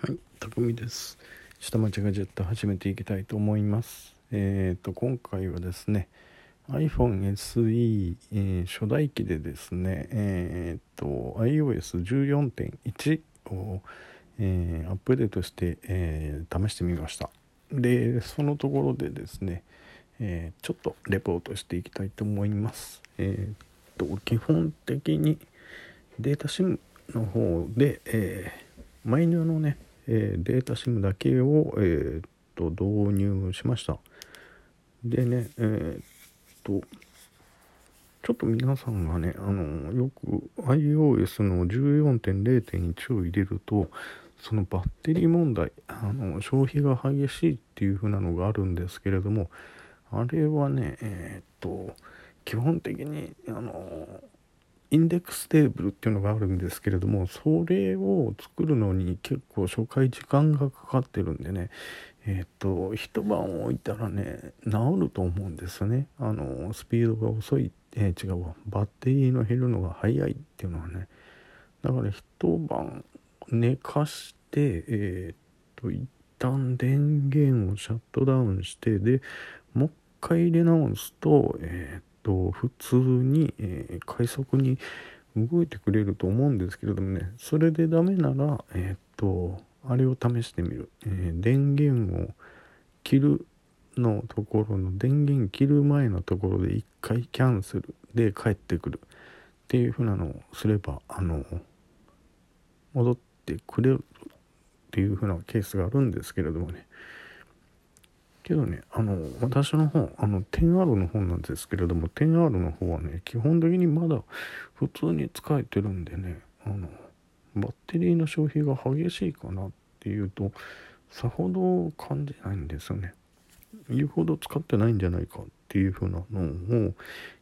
はい、たくみです。下町ガジェット始めていきたいと思います。えっ、ー、と、今回はですね、iPhone SE、えー、初代機でですね、えっ、ー、と、iOS14.1 を、えアップデートして、え試してみました。で、そのところでですね、えちょっとレポートしていきたいと思います。えっと、基本的にデータ SIM の方で、えマイナーのね、えー、データ SIM だけを、えー、と導入しました。でねえー、っとちょっと皆さんがねあのよく iOS の14.0.1を入れるとそのバッテリー問題あの消費が激しいっていう風なのがあるんですけれどもあれはねえー、っと基本的にあのインデックステーブルっていうのがあるんですけれどもそれを作るのに結構初回時間がかかってるんでね。えっ、と一晩置いたらね治ると思うんですね。あのスピードが遅い、えー、違うわ。バッテリーの減るのが早いっていうのはね。だから一晩寝かしてえっ、と一旦電源をシャットダウンしてでもう一回入れ直すとえっ、と普通に、えー、快速に動いてくれると思うんですけれどもねそれでダメならえっ、とあれを試してみる、えー、電源を切るのところの電源切る前のところで一回キャンセルで帰ってくる。っていうふうなのをすればあの戻ってくれるっていうふうなケースがあるんですけれどもね。けどね、あの、私の方、あの、10R の方なんですけれども、10R の方はね、基本的にまだ普通に使えてるんでね、あの、バッテリーの消費が激しいかなっていうと、さほど感じないんですよね。言うほど使ってないんじゃないかっていう風なのを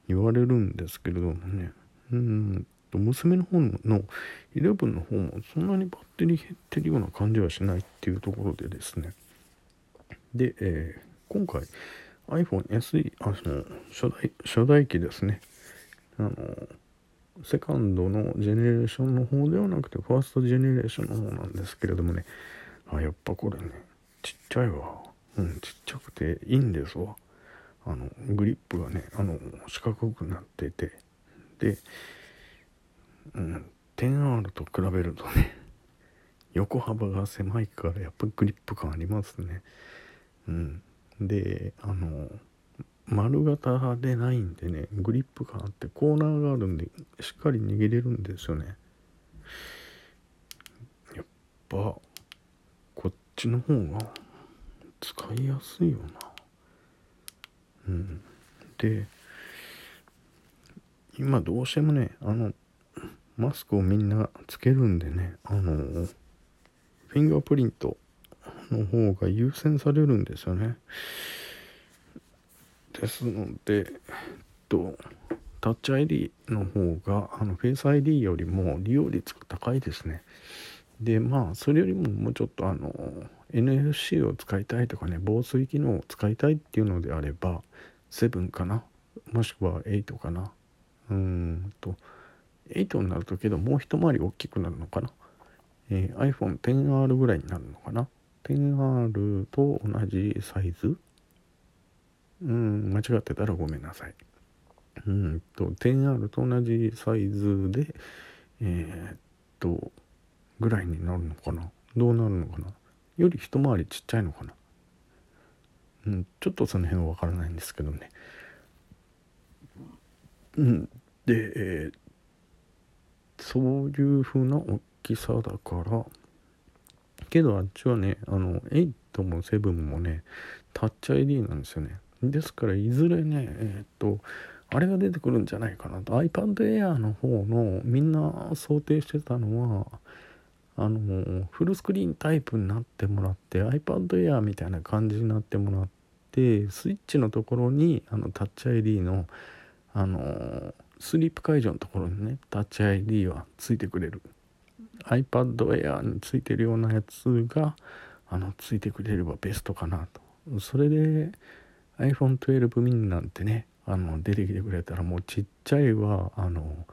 言われるんですけれどもね、うんと、娘の方の11の方もそんなにバッテリー減ってるような感じはしないっていうところでですね、で、え、今回 iPhone SE あの初代初代機ですね。あのセカンドのジェネレーションの方ではなくてファーストジェネレーションの方なんですけれどもね。あやっぱこれねちっちゃいわ。うんちっちゃくていいんですわ。あのグリップがねあの四角くなってて。で、うん、10R と比べるとね横幅が狭いからやっぱグリップ感ありますね。うん、であの丸型でないんでねグリップ感あってコーナーがあるんでしっかり握れるんですよね。やっぱこっちの方が使いやすいよな。うん。で今どうしてもねあのマスクをみんなつけるんでねあのフィンガープリントの方が優先されるんですよね。ですので、えっと、タッチ ID の方があのフェイス ID よりも利用率が高いですね。でまあそれよりももうちょっとあの NFC を使いたいとかね防水機能を使いたいっていうのであれば7かな？もしくは8かな？うんと。8になるとけどもう一回り大きくなるのかな、えー、iPhone XR ぐらいになるのかな？10R と同じサイズ？うん間違ってたらごめんなさい。うんと 10R と同じサイズでえー、っとぐらいになるのかな？どうなるのかな？より一回りちっちゃいのかな？うんちょっとその辺はわからないんですけどね。うんで、えー、そういう風な大きさだからけどあっちはねあの8も7もねタッチ ID なんですよね。ですからいずれねえー、っとあれが出てくるんじゃないかなと。iPad Air の方のみんな想定してたのはあのフルスクリーンタイプになってもらって iPad Air みたいな感じになってもらってスイッチのところにあのタッチ ID のあのスリープ解除のところにねタッチ ID はついてくれる。iPad Air についてるようなやつがあのついてくれればベストかなと。それで iPhone12 mini なんてねあの出てきてくれたらもうちっちゃいはあの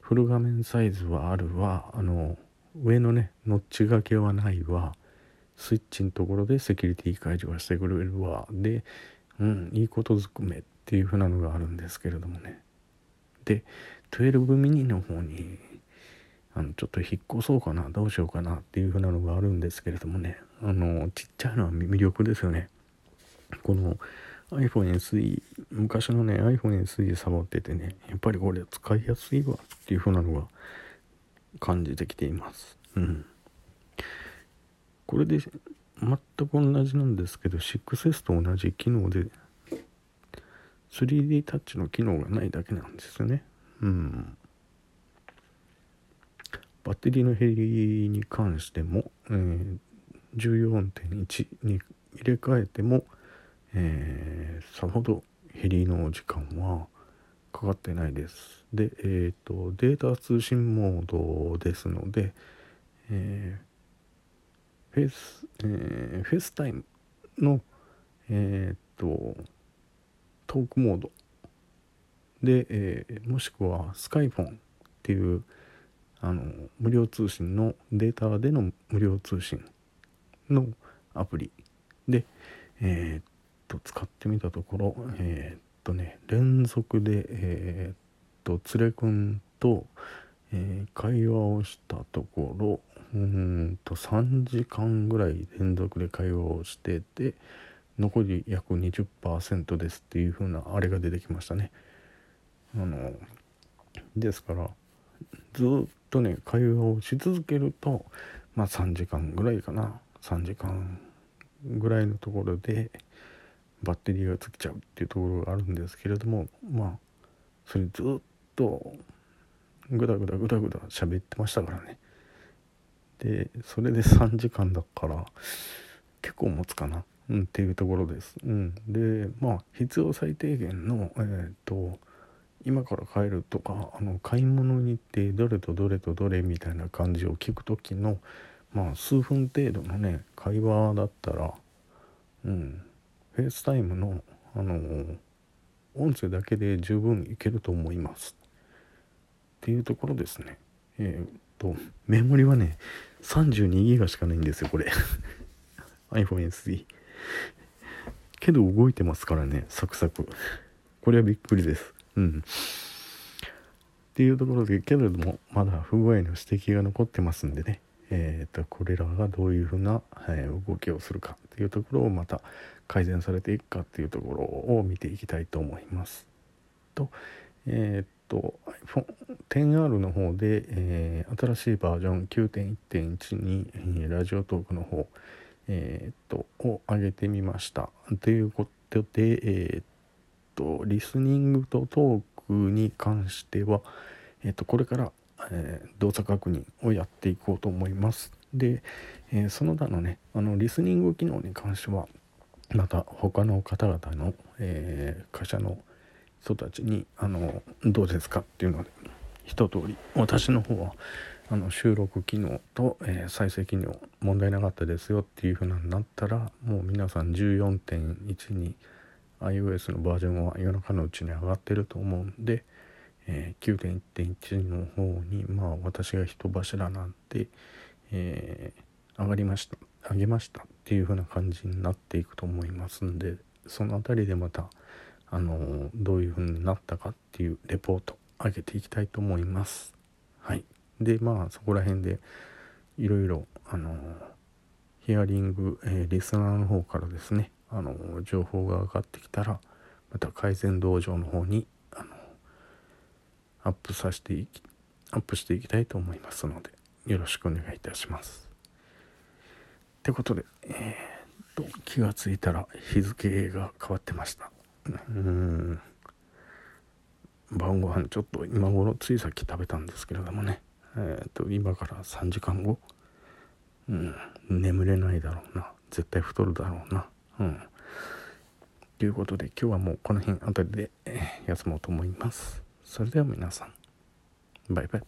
フル画面サイズはあるわ。あの上のねノッチ掛けはないわ。スイッチのところでセキュリティ解除はしてくれるわ。でうんいいことずくめっていう風なのがあるんですけれどもね。で12ミニの方にあのちょっと引っ越そうかなどうしようかなっていう風なのがあるんですけれどもね。あのちっちゃいのは魅力ですよね。この iPhone SE 昔のね iPhone SE サボっててねやっぱりこれ使いやすいわっていう風なのが感じてきています。うん。これで全く同じなんですけど 6S と同じ機能で 3D タッチの機能がないだけなんですよね。うん。バッテリーの減りに関しても、えー、14.1に入れ替えてもえー、さほどヘリの時間はかかってないです。で、えーと、データ通信モードですので、えー、フェス、えー、フェスタイムの、えーと、トークモードで、えー、もしくはスカイフォンっていうあの無料通信のデータでの無料通信のアプリで、えー、と使ってみたところえー、っとね連続でえー、っと連れくんと、え、会話をしたところうんと3時間ぐらい連続で会話をしてて残り約20%ですっていう風なあれが出てきましたね。あのですからずっとね会話をし続けるとまあ3時間ぐらいかな。3時間ぐらいのところでバッテリーが尽きちゃうっていうところがあるんですけれどもまあそれずっとグダグダグダグダ喋ってましたからね。でそれで3時間だから結構持つかな、うん、っていうところです、うん、でまあ必要最低限のえー、っと今から帰るとかあの買い物に行ってどれとどれとどれみたいな感じを聞く時のまあ数分程度のね会話だったらうん FaceTime の、あの音声だけで十分いけると思います。っていうところですね。えー、っと、メモリはね、32ギガしかないんですよ、これ。iPhone SE。けど動いてますからね、サクサク。これはびっくりです。うん。っていうところで、けれども、まだ不具合の指摘が残ってますんでね。えーと、これらがどういうふうな、えー、動きをするかっていうところをまた改善されていくかっていうところを見ていきたいと思います。とえっ、ー、と iPhone10R の方で、えー、新しいバージョン9.1.1に、えー、ラジオトークの方、えー、とを上げてみました。ということで、えっ、とリスニングとトークに関しては、えっ、とこれからえー、動作確認をやっていこうと思います。で、えー、その他のねあのリスニング機能に関してはまた他の方々の、えー、会社の人たちにあのどうですかっていうので一通り私の方はあの収録機能と、えー、再生機能問題なかったですよっていう風になったらもう皆さん14.1に iOS のバージョンは夜中のうちに上がってると思うんで、えー、9.1.1の方にまあ私が人柱なんて、えー、上がりました上げましたっていう風な感じになっていくと思いますんでその辺りでまたあの、どういう風になったかっていうレポート上げていきたいと思います。はい。でまあそこら辺でいろいろあのヒアリング、えリスナーの方からですねあの情報が上がってきたらまた改善道場の方にあのアップさせていきアップしていきたいと思いますのでよろしくお願いいたします。ってことで、えー、と気がついたら日付が変わってました。うん晩ご飯ちょっと今頃ついさっき食べたんですけれどもね、えー、と今から3時間後、うん、眠れないだろうな絶対太るだろうな。うんということで今日はもうこの辺あたりで、休もうと思います。それでは皆さんバイバイ